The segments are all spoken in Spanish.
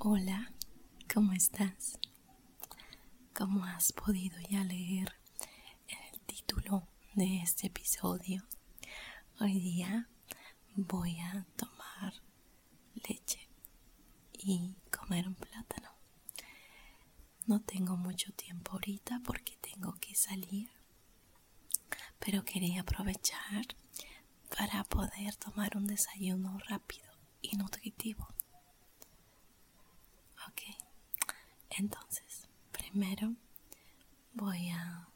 Hola, ¿cómo estás? Como has podido ya leer en el título de este episodio, hoy día voy a tomar leche y comer un plátano. No tengo mucho tiempo ahorita porque tengo que salir, pero quería aprovechar para poder tomar un desayuno rápido y nutritivo. Ok, entonces primero voy a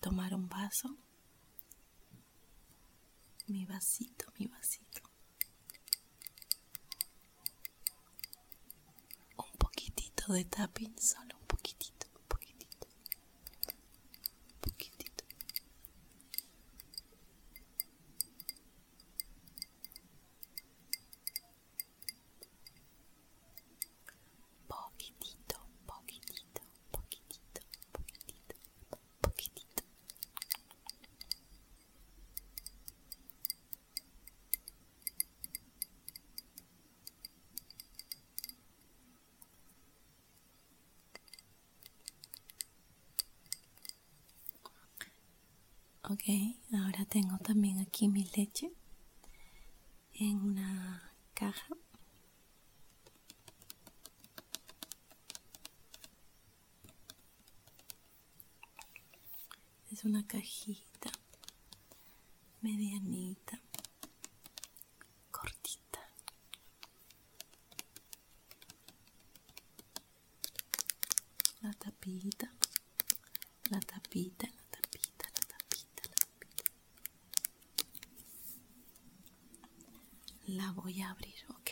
tomar un vaso, mi vasito, mi vasito, un poquitito de tapping, solo un poquitito, un poquitito, un poquitito. Poquitito, poquitito, poquitito, poquitito, poquitito. Ok, ahora tengo también aquí mi leche en una caja. Es una cajita medianita, cortita. La tapita, la tapita, la tapita, la tapita, la tapita. La voy a abrir, ¿ok?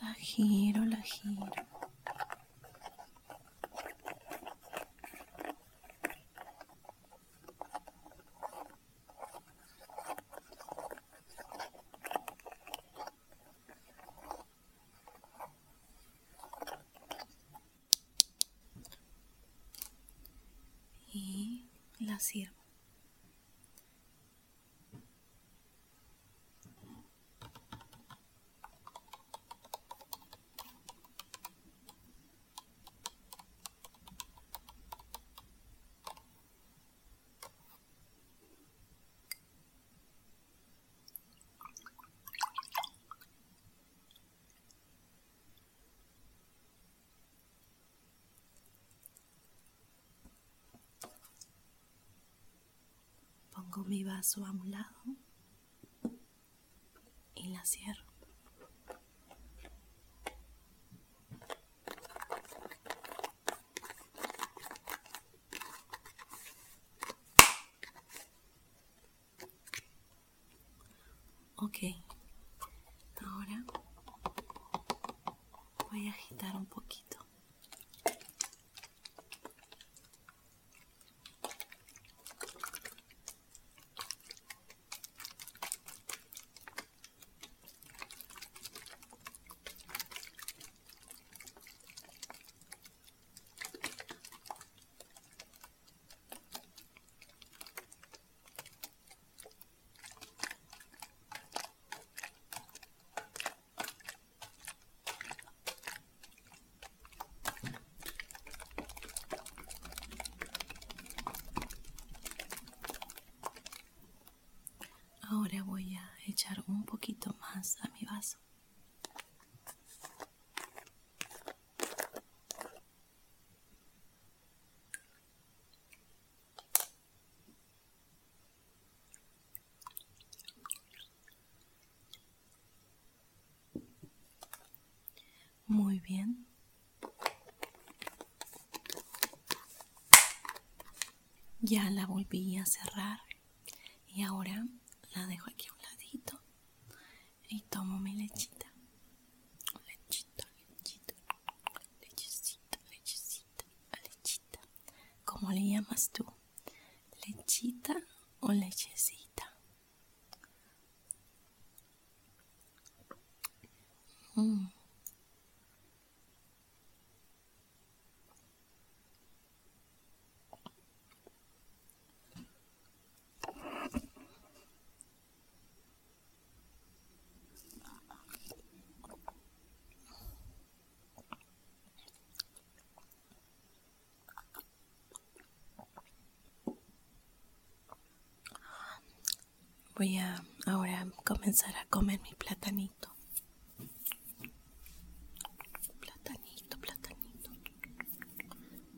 La giro, la giro. Y la Pongo mi vaso a un lado y la cierro. Ok, ahora voy a agitar un poquito. Echar un poquito más a mi vaso. Muy bien. Ya la volví a cerrar y ahora la dejo aquí y tomo mi lechita. Lechita, lechita, lechecita, lechecita, lechita. ¿Cómo le llamas tú? ¿Lechita o lechecita? Mm. Voy a ahora comenzar a comer mi platanito. Platanito, platanito.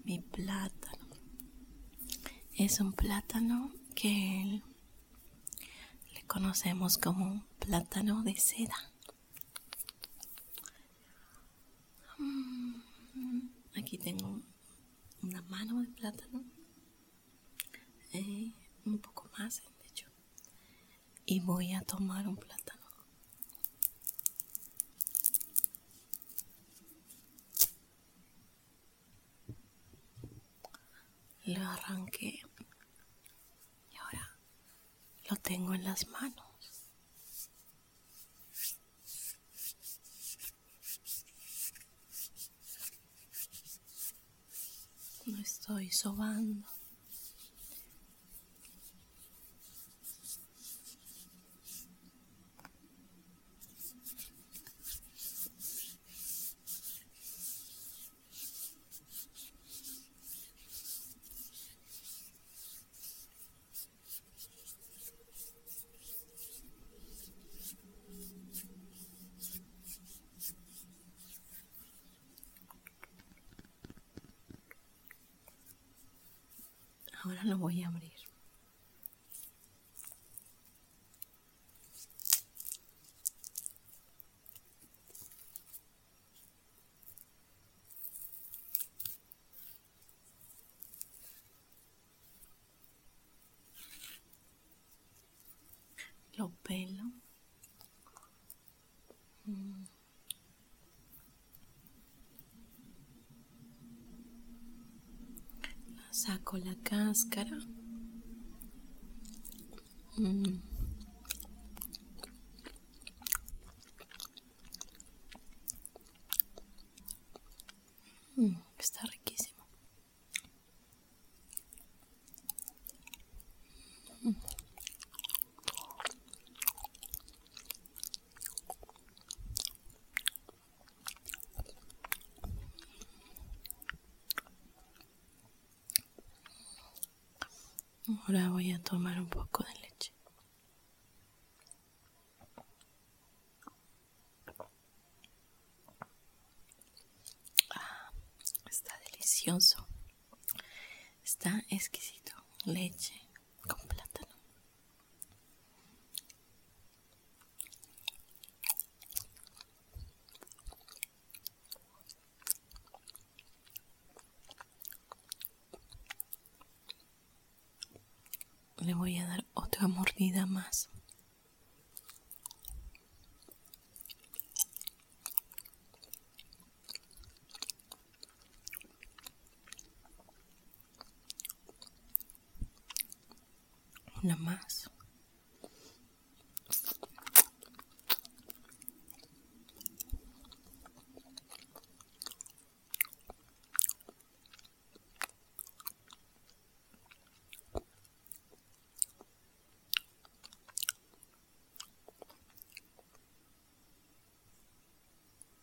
Mi plátano. Es un plátano que le conocemos como plátano de seda. Mm, aquí tengo una mano de plátano. Eh, un poco más y voy a tomar un plátano. Lo arranqué y ahora lo tengo en las manos. No estoy sobando. Lo voy a abrir. Lo pelo. Mm. Saco la cáscara. Mm, está riquísimo. Mm. Ahora voy a tomar un poco de leche. Ah, está delicioso. Está exquisito. Leche con plátano. Le voy a dar otra mordida más. Una más.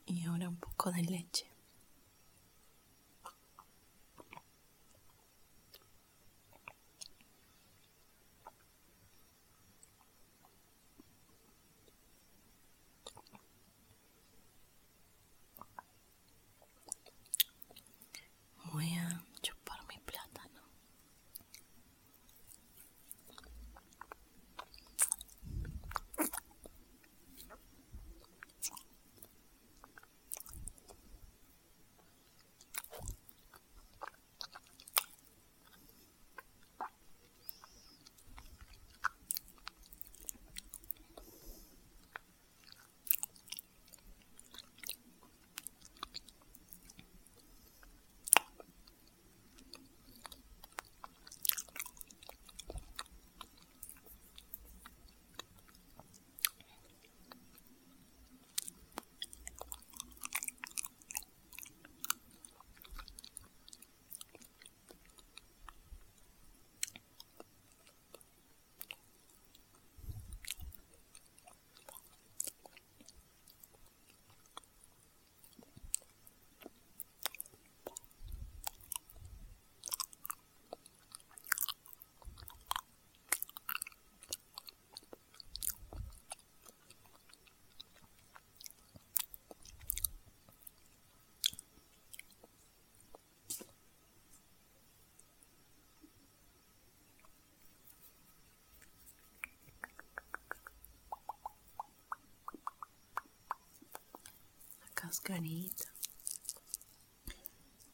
Y de leche.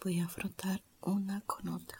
Voy a frotar una con otra.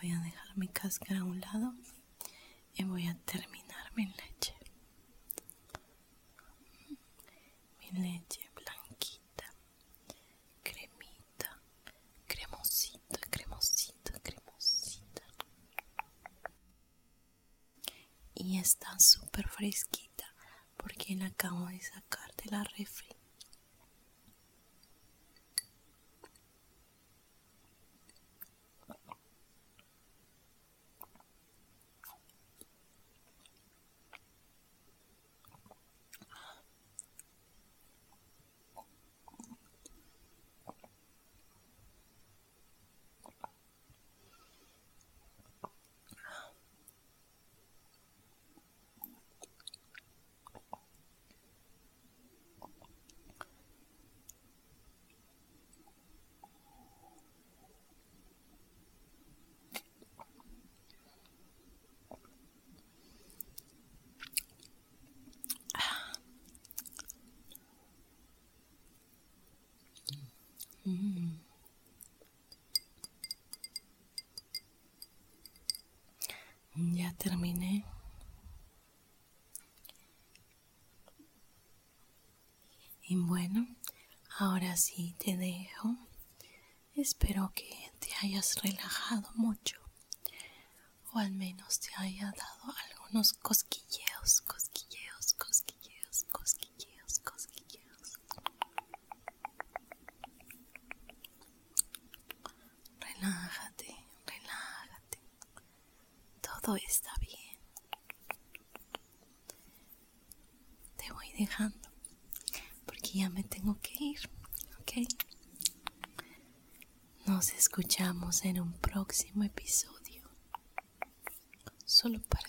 voy a dejar mi cáscara a un lado y voy a terminar mi leche. Mi leche blanquita, cremita, cremosita, cremosita, cremosita. Y está súper fresquita porque la acabo de sacar de la refri. Ya terminé. Y bueno, ahora sí te dejo. Espero que te hayas relajado mucho. O al menos te haya dado algunos cosquilleos, cosquilleos, cosquilleos, cosquilleos, cosquilleos. Relájate, relájate. Todo está bien. Te voy dejando porque ya me tengo que ir, ¿ok? Nos escuchamos en un próximo episodio. Solo para